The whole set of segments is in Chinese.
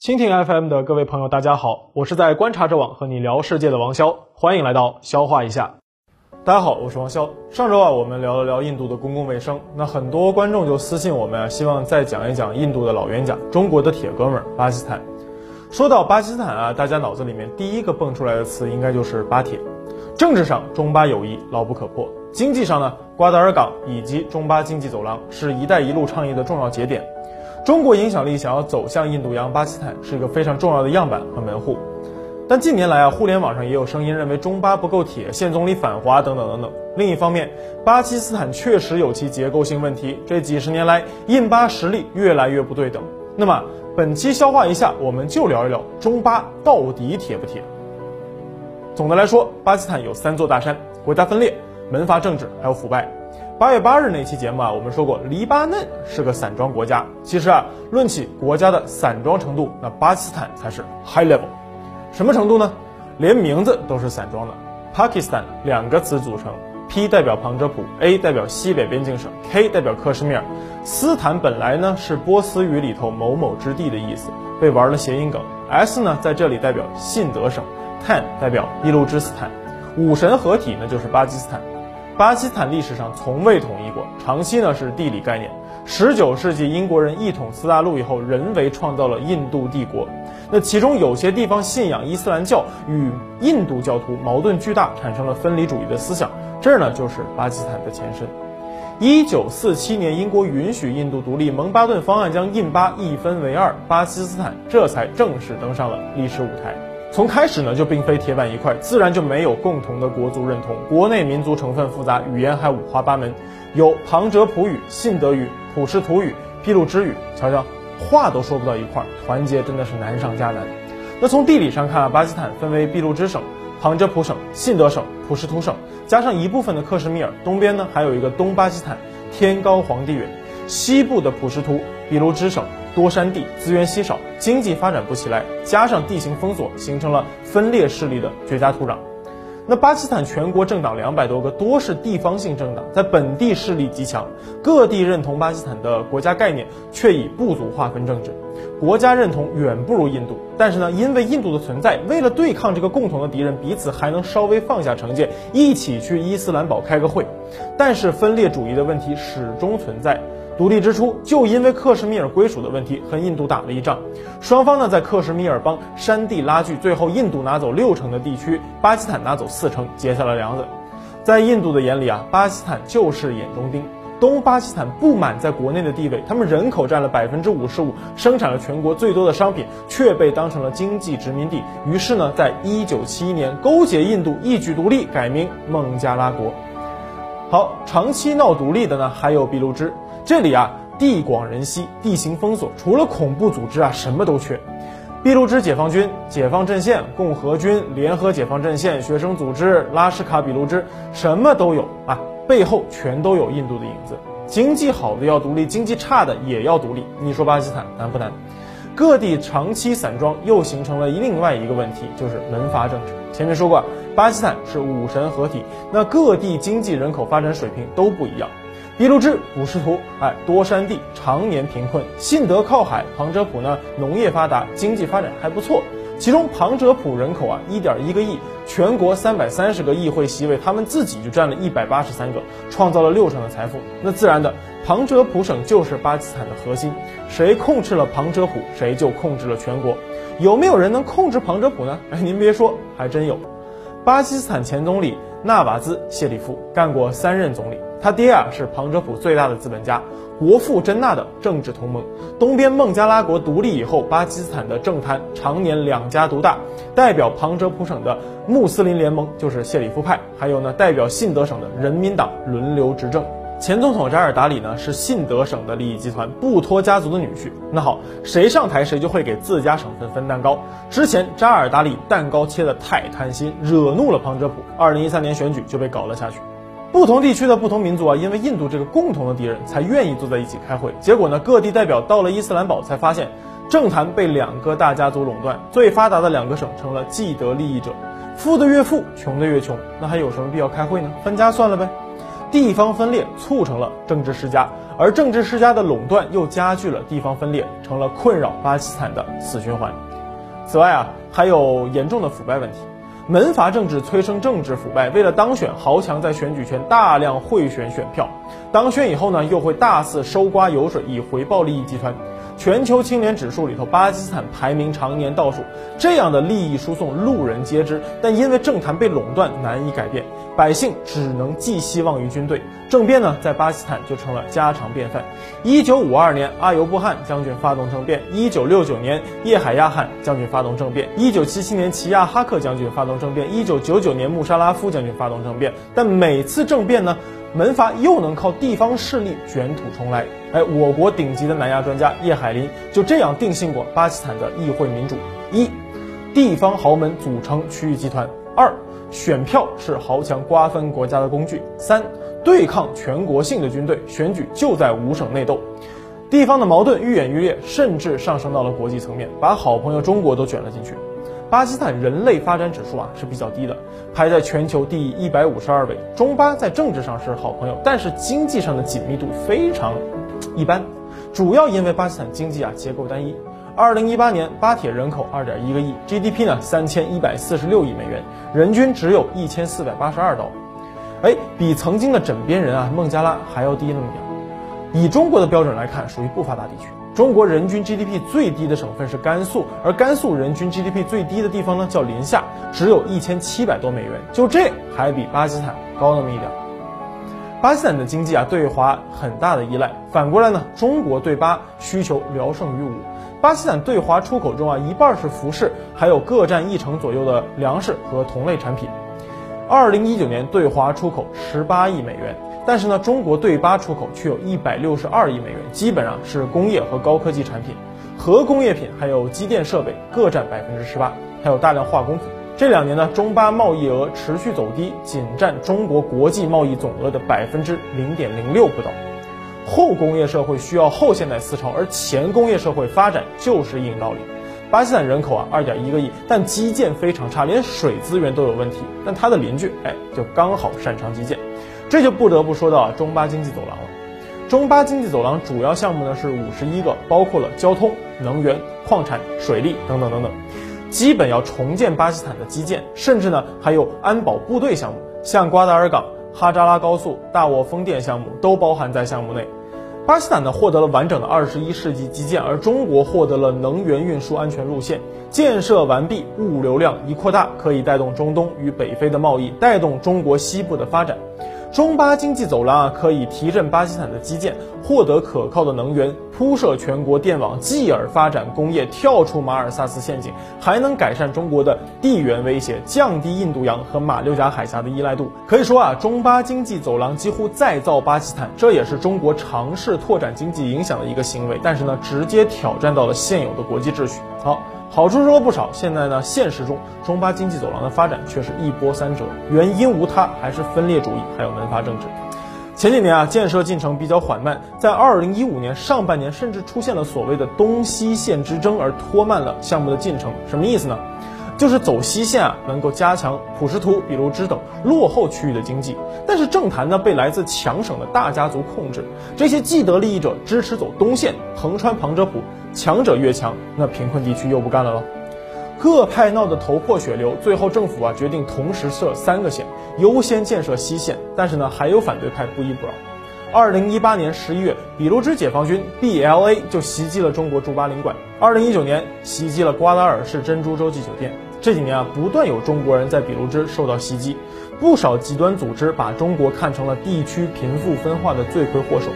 蜻蜓 FM 的各位朋友，大家好，我是在观察者网和你聊世界的王潇，欢迎来到消化一下。大家好，我是王潇。上周啊，我们聊了聊印度的公共卫生，那很多观众就私信我们啊，希望再讲一讲印度的老冤家——中国的铁哥们儿巴基斯坦。说到巴基斯坦啊，大家脑子里面第一个蹦出来的词应该就是巴铁。政治上，中巴友谊牢不可破；经济上呢，瓜达尔港以及中巴经济走廊是一带一路倡议的重要节点。中国影响力想要走向印度洋，巴基斯坦是一个非常重要的样板和门户。但近年来啊，互联网上也有声音认为中巴不够铁，现总理反华等等等等。另一方面，巴基斯坦确实有其结构性问题，这几十年来印巴实力越来越不对等。那么本期消化一下，我们就聊一聊中巴到底铁不铁。总的来说，巴基斯坦有三座大山：国家分裂、门阀政治，还有腐败。八月八日那期节目啊，我们说过黎巴嫩是个散装国家。其实啊，论起国家的散装程度，那巴基斯坦才是 high level。什么程度呢？连名字都是散装的。Pakistan 两个词组成，P 代表旁遮普，A 代表西北边境省，K 代表克什米尔。斯坦本来呢是波斯语里头某某之地的意思，被玩了谐音梗。S 呢在这里代表信德省，Tan 代表俾路支斯坦。五神合体呢就是巴基斯坦。巴基斯坦历史上从未统一过，长期呢是地理概念。十九世纪英国人一统四大陆以后，人为创造了印度帝国。那其中有些地方信仰伊斯兰教，与印度教徒矛盾巨大，产生了分离主义的思想。这儿呢就是巴基斯坦的前身。一九四七年，英国允许印度独立，蒙巴顿方案将印巴一分为二，巴基斯坦这才正式登上了历史舞台。从开始呢就并非铁板一块，自然就没有共同的国族认同。国内民族成分复杂，语言还五花八门，有旁遮普语、信德语、普什图语、俾路支语。瞧瞧，话都说不到一块，团结真的是难上加难。那从地理上看啊，巴基斯坦分为俾路支省、旁遮普省、信德省、普什图省，加上一部分的克什米尔。东边呢还有一个东巴基斯坦，天高皇帝远。西部的普什图、俾路支省。多山地，资源稀少，经济发展不起来，加上地形封锁，形成了分裂势力的绝佳土壤。那巴基斯坦全国政党两百多个，多是地方性政党，在本地势力极强，各地认同巴基斯坦的国家概念，却以部族划分政治，国家认同远不如印度。但是呢，因为印度的存在，为了对抗这个共同的敌人，彼此还能稍微放下成见，一起去伊斯兰堡开个会。但是分裂主义的问题始终存在。独立之初，就因为克什米尔归属的问题和印度打了一仗，双方呢在克什米尔邦山地拉锯，最后印度拿走六成的地区，巴基斯坦拿走四成，结下了梁子。在印度的眼里啊，巴基斯坦就是眼中钉。东巴基斯坦不满在国内的地位，他们人口占了百分之五十五，生产了全国最多的商品，却被当成了经济殖民地。于是呢，在一九七一年勾结印度，一举独立，改名孟加拉国。好，长期闹独立的呢，还有俾路支。这里啊，地广人稀，地形封锁，除了恐怖组织啊，什么都缺。俾路支解放军、解放阵线、共和军、联合解放阵线、学生组织、拉什卡俾路支，什么都有啊，背后全都有印度的影子。经济好的要独立，经济差的也要独立。你说巴基斯坦难不难？各地长期散装，又形成了另外一个问题，就是门阀政治。前面说过，巴基斯坦是五神合体，那各地经济人口发展水平都不一样。一路支、普什图，哎，多山地，常年贫困；信德靠海，旁遮普呢，农业发达，经济发展还不错。其中旁遮普人口啊，一点一个亿，全国三百三十个议会席位，他们自己就占了一百八十三个，创造了六成的财富。那自然的，旁遮普省就是巴基斯坦的核心，谁控制了旁遮普，谁就控制了全国。有没有人能控制旁遮普呢？哎，您别说，还真有。巴基斯坦前总理纳瓦兹·谢里夫干过三任总理。他爹啊是旁遮普最大的资本家，国父真纳的政治同盟。东边孟加拉国独立以后，巴基斯坦的政坛常年两家独大。代表旁遮普省的穆斯林联盟就是谢里夫派，还有呢代表信德省的人民党轮流执政。前总统扎尔达里呢是信德省的利益集团布托家族的女婿。那好，谁上台谁就会给自家省份分蛋糕。之前扎尔达里蛋糕切的太贪心，惹怒了旁遮普，二零一三年选举就被搞了下去。不同地区的不同民族啊，因为印度这个共同的敌人，才愿意坐在一起开会。结果呢，各地代表到了伊斯兰堡，才发现政坛被两个大家族垄断，最发达的两个省成了既得利益者，富的越富，穷的越穷。那还有什么必要开会呢？分家算了呗。地方分裂促成了政治世家，而政治世家的垄断又加剧了地方分裂，成了困扰巴基斯坦的死循环。此外啊，还有严重的腐败问题。门阀政治催生政治腐败，为了当选，豪强在选举权大量贿选选票，当选以后呢，又会大肆收刮油水，以回报利益集团。全球青年指数里头，巴基斯坦排名常年倒数，这样的利益输送路人皆知，但因为政坛被垄断，难以改变，百姓只能寄希望于军队。政变呢，在巴基斯坦就成了家常便饭。一九五二年，阿尤布汗将军发动政变；一九六九年，叶海亚汗将军发动政变；一九七七年，齐亚哈克将军发动政变；一九九九年，穆沙拉夫将军发动政变。但每次政变呢？门阀又能靠地方势力卷土重来，哎，我国顶级的南亚专家叶海林就这样定性过巴基斯坦的议会民主：一，地方豪门组成区域集团；二，选票是豪强瓜分国家的工具；三，对抗全国性的军队，选举就在五省内斗。地方的矛盾愈演愈烈，甚至上升到了国际层面，把好朋友中国都卷了进去。巴基斯坦人类发展指数啊是比较低的，排在全球第一百五十二位。中巴在政治上是好朋友，但是经济上的紧密度非常一般，主要因为巴基斯坦经济啊结构单一。二零一八年巴铁人口二点一个亿，GDP 呢三千一百四十六亿美元，人均只有一千四百八十二刀，哎，比曾经的枕边人啊孟加拉还要低那么点。以中国的标准来看，属于不发达地区。中国人均 GDP 最低的省份是甘肃，而甘肃人均 GDP 最低的地方呢叫临夏，只有一千七百多美元，就这还比巴基斯坦高那么一点。巴基斯坦的经济啊对华很大的依赖，反过来呢，中国对巴需求聊胜于无。巴基斯坦对华出口中啊一半是服饰，还有各占一成左右的粮食和同类产品。二零一九年对华出口十八亿美元。但是呢，中国对巴出口却有一百六十二亿美元，基本上是工业和高科技产品，核工业品还有机电设备各占百分之十八，还有大量化工品。这两年呢，中巴贸易额持续走低，仅占中国国际贸易总额的百分之零点零六不到。后工业社会需要后现代思潮，而前工业社会发展就是硬道理。巴基斯坦人口啊二点一个亿，但基建非常差，连水资源都有问题。但它的邻居哎，就刚好擅长基建。这就不得不说到啊中巴经济走廊了。中巴经济走廊主要项目呢是五十一个，包括了交通、能源、矿产、水利等等等等，基本要重建巴基斯坦的基建，甚至呢还有安保部队项目，像瓜达尔港、哈扎拉高速、大沃风电项目都包含在项目内。巴基斯坦呢获得了完整的二十一世纪基建，而中国获得了能源运输安全路线建设完毕，物流量一扩大，可以带动中东与北非的贸易，带动中国西部的发展。中巴经济走廊啊，可以提振巴基斯坦的基建，获得可靠的能源，铺设全国电网，继而发展工业，跳出马尔萨斯陷阱，还能改善中国的地缘威胁，降低印度洋和马六甲海峡的依赖度。可以说啊，中巴经济走廊几乎再造巴基斯坦，这也是中国尝试拓展经济影响的一个行为。但是呢，直接挑战到了现有的国际秩序。好。好处说不少，现在呢，现实中中巴经济走廊的发展却是一波三折，原因无他，还是分裂主义，还有门阀政治。前几年啊，建设进程比较缓慢，在二零一五年上半年，甚至出现了所谓的东西线之争，而拖慢了项目的进程。什么意思呢？就是走西线啊，能够加强普什图、比卢支等落后区域的经济，但是政坛呢被来自强省的大家族控制，这些既得利益者支持走东线，横穿旁遮普，强者越强，那贫困地区又不干了喽。各派闹得头破血流，最后政府啊决定同时设三个线，优先建设西线，但是呢还有反对派不依不饶。二零一八年十一月，比卢支解放军 BLA 就袭击了中国驻巴领馆，二零一九年袭击了瓜达尔市珍珠洲际酒店。这几年啊，不断有中国人在比卢支受到袭击，不少极端组织把中国看成了地区贫富分化的罪魁祸首。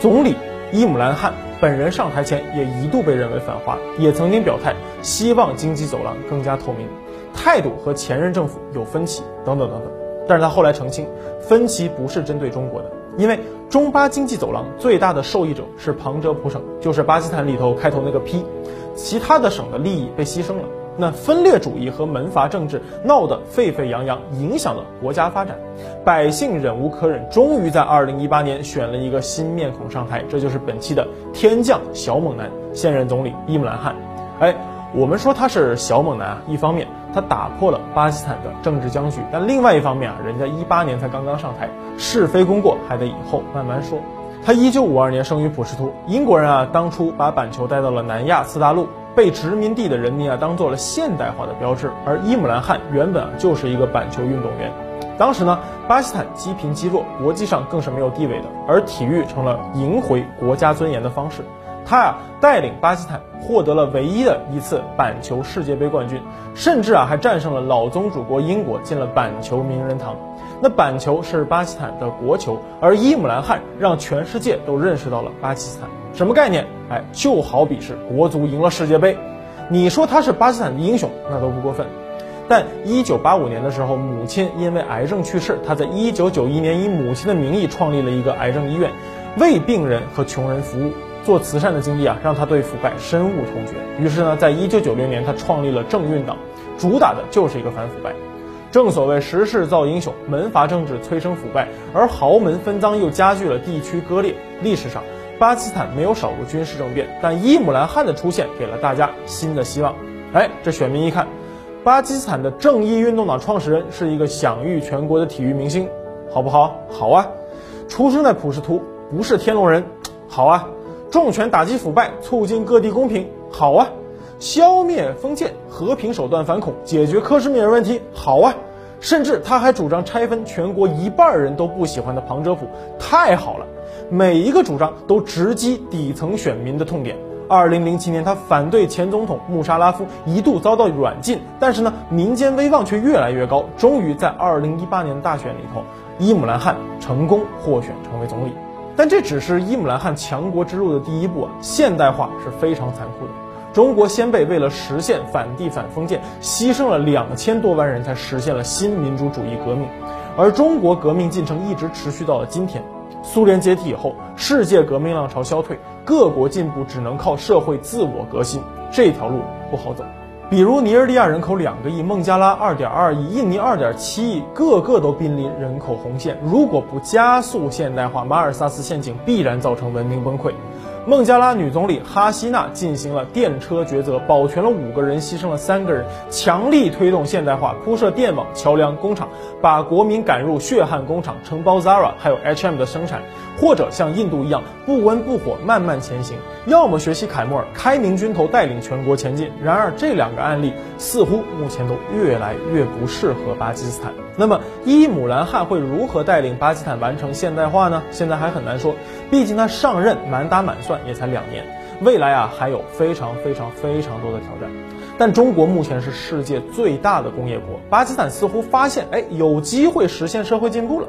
总理伊姆兰汗本人上台前也一度被认为反华，也曾经表态希望经济走廊更加透明，态度和前任政府有分歧等等等等。但是他后来澄清，分歧不是针对中国的，因为中巴经济走廊最大的受益者是旁遮普省，就是巴基斯坦里头开头那个 P，其他的省的利益被牺牲了。那分裂主义和门阀政治闹得沸沸扬扬，影响了国家发展，百姓忍无可忍，终于在二零一八年选了一个新面孔上台，这就是本期的天降小猛男，现任总理伊姆兰汗。哎，我们说他是小猛男啊，一方面他打破了巴基斯坦的政治僵局，但另外一方面啊，人家一八年才刚刚上台，是非功过还得以后慢慢说。他一九五二年生于普什图，英国人啊当初把板球带到了南亚次大陆，被殖民地的人民啊当做了现代化的标志。而伊姆兰汗原本啊就是一个板球运动员，当时呢巴基斯坦积贫积弱，国际上更是没有地位的，而体育成了赢回国家尊严的方式。他啊带领巴基斯坦获得了唯一的一次板球世界杯冠军，甚至啊还战胜了老宗主国英国，进了板球名人堂。那板球是巴基斯坦的国球，而伊姆兰汗让全世界都认识到了巴基斯坦。什么概念？就好比是国足赢了世界杯，你说他是巴基斯坦的英雄，那都不过分。但一九八五年的时候，母亲因为癌症去世，他在一九九一年以母亲的名义创立了一个癌症医院，为病人和穷人服务。做慈善的经历啊，让他对腐败深恶痛绝。于是呢，在一九九六年，他创立了正运党，主打的就是一个反腐败。正所谓时势造英雄，门阀政治催生腐败，而豪门分赃又加剧了地区割裂。历史上，巴基斯坦没有少过军事政变，但伊姆兰汗的出现给了大家新的希望。哎，这选民一看，巴基斯坦的正义运动党创始人是一个享誉全国的体育明星，好不好？好啊。出生在普什图，不是天龙人，好啊。重拳打击腐败，促进各地公平，好啊；消灭封建，和平手段反恐，解决克什米尔问题，好啊；甚至他还主张拆分全国一半人都不喜欢的旁遮普，太好了。每一个主张都直击底层选民的痛点。二零零七年，他反对前总统穆沙拉夫，一度遭到软禁，但是呢，民间威望却越来越高。终于在二零一八年大选里头，伊姆兰汗成功获选成为总理。但这只是伊姆兰汗强国之路的第一步啊！现代化是非常残酷的。中国先辈为了实现反帝反封建，牺牲了两千多万人才实现了新民主主义革命，而中国革命进程一直持续到了今天。苏联解体以后，世界革命浪潮消退，各国进步只能靠社会自我革新，这条路不好走。比如尼日利亚人口两个亿，孟加拉二点二亿，印尼二点七亿，个个都濒临人口红线。如果不加速现代化，马尔萨斯陷阱必然造成文明崩溃。孟加拉女总理哈希娜进行了电车抉择，保全了五个人，牺牲了三个人，强力推动现代化，铺设电网、桥梁、工厂，把国民赶入血汗工厂，承包 Zara 还有 H&M 的生产，或者像印度一样不温不火，慢慢前行。要么学习凯末尔，开明军头带领全国前进。然而这两个案例似乎目前都越来越不适合巴基斯坦。那么伊姆兰汗会如何带领巴基斯坦完成现代化呢？现在还很难说，毕竟他上任满打满算。也才两年，未来啊还有非常非常非常多的挑战，但中国目前是世界最大的工业国，巴基斯坦似乎发现哎有机会实现社会进步了。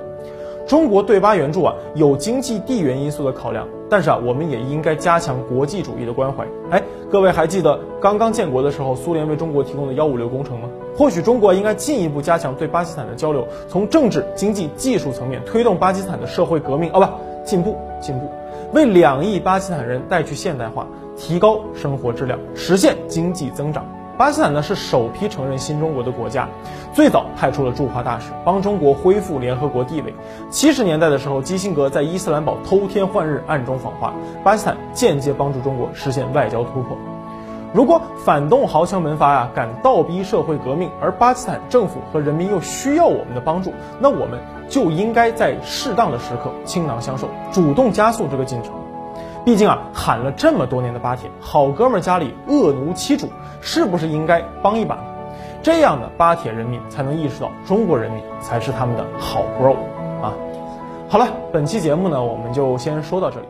中国对巴援助啊有经济地缘因素的考量，但是啊我们也应该加强国际主义的关怀。哎，各位还记得刚刚建国的时候苏联为中国提供的幺五六工程吗？或许中国应该进一步加强对巴基斯坦的交流，从政治、经济、技术层面推动巴基斯坦的社会革命，哦不进步进步。为两亿巴基斯坦人带去现代化，提高生活质量，实现经济增长。巴基斯坦呢是首批承认新中国的国家，最早派出了驻华大使，帮中国恢复联合国地位。七十年代的时候，基辛格在伊斯兰堡偷天换日，暗中访华，巴基斯坦间接帮助中国实现外交突破。如果反动豪强门阀呀敢倒逼社会革命，而巴基斯坦政府和人民又需要我们的帮助，那我们就应该在适当的时刻倾囊相授，主动加速这个进程。毕竟啊，喊了这么多年的巴铁，好哥们家里恶奴欺主，是不是应该帮一把？这样的巴铁人民才能意识到中国人民才是他们的好 bro 啊！好了，本期节目呢，我们就先说到这里。